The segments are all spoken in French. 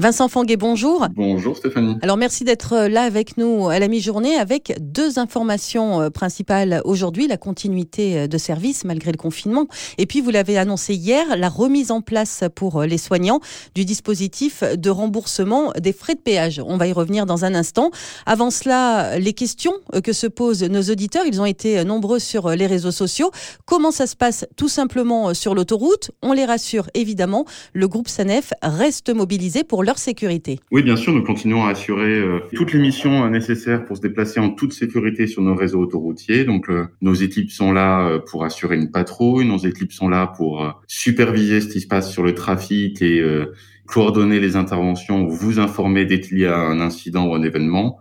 Vincent Fanguet, bonjour. Bonjour Stéphanie. Alors merci d'être là avec nous à la mi-journée avec deux informations euh, principales aujourd'hui, la continuité euh, de service malgré le confinement et puis vous l'avez annoncé hier, la remise en place pour euh, les soignants du dispositif de remboursement des frais de péage. On va y revenir dans un instant. Avant cela, les questions que se posent nos auditeurs, ils ont été nombreux sur les réseaux sociaux. Comment ça se passe tout simplement sur l'autoroute? On les rassure évidemment, le groupe SANEF reste mobilisé pour leur sécurité. Oui, bien sûr, nous continuons à assurer euh, toutes les missions euh, nécessaires pour se déplacer en toute sécurité sur nos réseaux autoroutiers. Donc, euh, nos équipes sont là pour assurer une patrouille, nos équipes sont là pour superviser ce qui se passe sur le trafic et coordonner les interventions ou vous informer dès qu'il y a un incident ou un événement.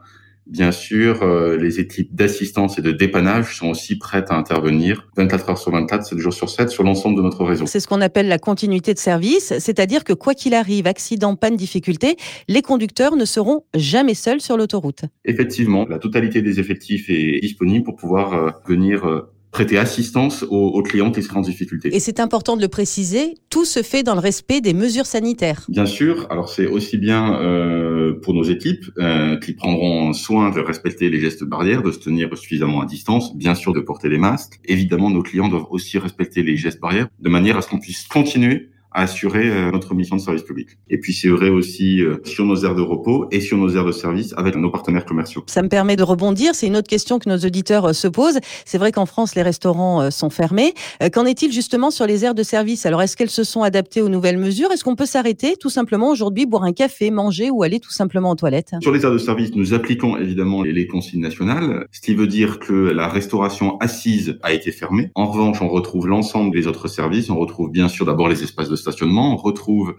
Bien sûr, euh, les équipes d'assistance et de dépannage sont aussi prêtes à intervenir 24 heures sur 24, 7 jours sur 7 sur l'ensemble de notre réseau. C'est ce qu'on appelle la continuité de service, c'est-à-dire que quoi qu'il arrive, accident, panne, difficulté, les conducteurs ne seront jamais seuls sur l'autoroute. Effectivement, la totalité des effectifs est disponible pour pouvoir euh, venir euh, prêter assistance aux, clients qui seraient en difficulté. Et c'est important de le préciser, tout se fait dans le respect des mesures sanitaires. Bien sûr, alors c'est aussi bien euh, pour nos équipes euh, qui prendront soin de respecter les gestes barrières, de se tenir suffisamment à distance, bien sûr de porter les masques. Évidemment, nos clients doivent aussi respecter les gestes barrières de manière à ce qu'on puisse continuer à assurer euh, notre mission de service public. Et puis c'est vrai aussi euh, sur nos aires de repos et sur nos aires de service avec nos partenaires commerciaux. Ça me permet de rebondir, c'est une autre question que nos auditeurs euh, se posent. C'est vrai qu'en France, les restaurants sont fermés. Qu'en est-il justement sur les aires de service? Alors est-ce qu'elles se sont adaptées aux nouvelles mesures? Est-ce qu'on peut s'arrêter tout simplement aujourd'hui, boire un café, manger ou aller tout simplement aux toilettes? Sur les aires de service, nous appliquons évidemment les consignes nationales, ce qui veut dire que la restauration assise a été fermée. En revanche, on retrouve l'ensemble des autres services. On retrouve bien sûr d'abord les espaces de stationnement, on retrouve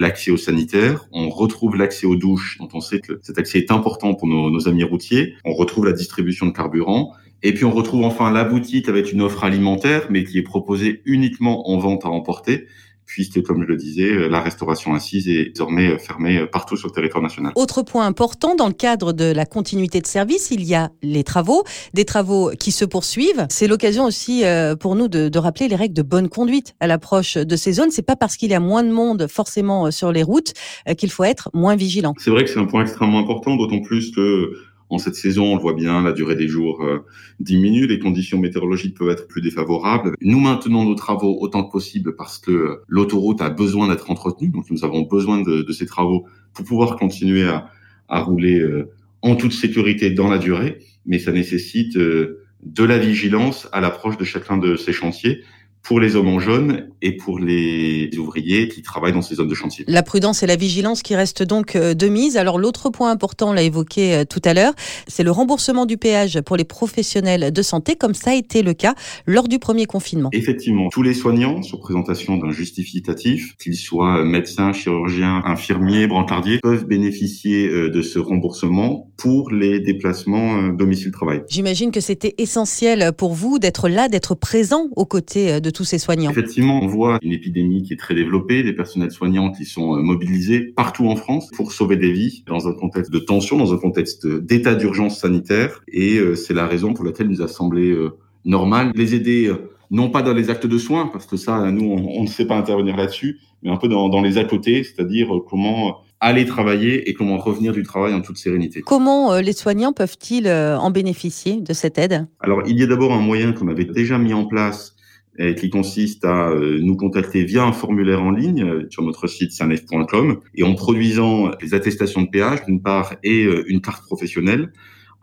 l'accès aux sanitaires, on retrouve l'accès aux douches, dont on sait que cet accès est important pour nos, nos, amis routiers, on retrouve la distribution de carburant, et puis on retrouve enfin la boutique avec une offre alimentaire, mais qui est proposée uniquement en vente à emporter, puisque, comme je le disais, euh, la restauration assise est désormais euh, fermée euh, partout sur le territoire national. Autre point important, dans le cadre de la continuité de service, il y a les travaux, des travaux qui se poursuivent. C'est l'occasion aussi pour nous de, de, rappeler les règles de bonne conduite à l'approche de ces zones. C'est pas parce qu'il y a moins de monde forcément sur les routes qu'il faut être moins vigilant. C'est vrai que c'est un point extrêmement important, d'autant plus que en cette saison, on le voit bien, la durée des jours euh, diminue, les conditions météorologiques peuvent être plus défavorables. Nous maintenons nos travaux autant que possible parce que l'autoroute a besoin d'être entretenue, donc nous avons besoin de, ces travaux pour pouvoir continuer à, rouler euh, en toute sécurité dans la durée, mais ça nécessite euh, de la vigilance à l'approche de chacun de ces chantiers pour les hommes en jaune et pour les ouvriers qui travaillent dans ces zones de chantier. La prudence et la vigilance qui restent donc euh, de mise. Alors l'autre point important, on l'a évoqué euh, tout à l'heure, c'est le remboursement du péage pour les professionnels de santé, comme ça a été le cas lors du premier confinement. Effectivement, tous les soignants, sur présentation d'un justificatif, qu'ils soient médecins, chirurgiens, infirmiers, brancardiers, peuvent bénéficier euh, de ce remboursement pour les déplacements domicile-travail. J'imagine que c'était essentiel pour vous d'être là, d'être présent aux côtés de tous ces soignants Effectivement, on voit une épidémie qui est très développée, des personnels soignants qui sont euh, mobilisés partout en France pour sauver des vies dans un contexte de tension, dans un contexte d'état d'urgence sanitaire. Et euh, c'est la raison pour laquelle il nous a semblé euh, normal les aider non pas dans les actes de soins, parce que ça, nous, on, ne sait pas intervenir là-dessus, mais un peu dans, dans les à côté, c'est-à-dire comment aller travailler et comment revenir du travail en toute sérénité. Comment les soignants peuvent-ils en bénéficier de cette aide? Alors, il y a d'abord un moyen qu'on avait déjà mis en place et qui consiste à euh, nous contacter via un formulaire en ligne euh, sur notre site sanef.com et en produisant les attestations de péage d'une part et euh, une carte professionnelle.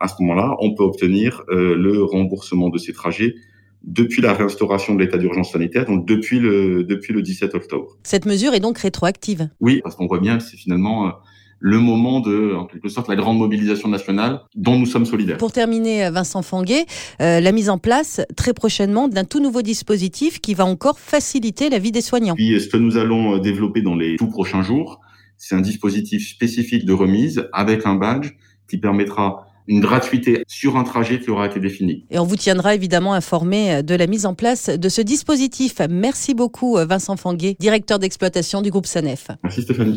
À ce moment-là, on peut obtenir le remboursement de ces trajets depuis la réinstauration de l'état d'urgence sanitaire, donc depuis le, depuis le 17 octobre. Cette mesure est donc rétroactive? Oui, parce qu'on voit bien que c'est finalement le moment de, en quelque sorte, la grande mobilisation nationale dont nous sommes solidaires. Pour terminer, Vincent Fanguet, euh, la mise en place très prochainement d'un tout nouveau dispositif qui va encore faciliter la vie des soignants. Puis, ce que nous allons euh, développer dans les tout prochains jours, c'est un dispositif spécifique de remise avec un badge qui permettra une gratuité sur un trajet qui aura été défini. Et on vous tiendra évidemment informé euh, de la mise en place de ce dispositif. Merci beaucoup Vincent Fanguet, directeur d'exploitation du groupe SANEF. Merci Stéphanie.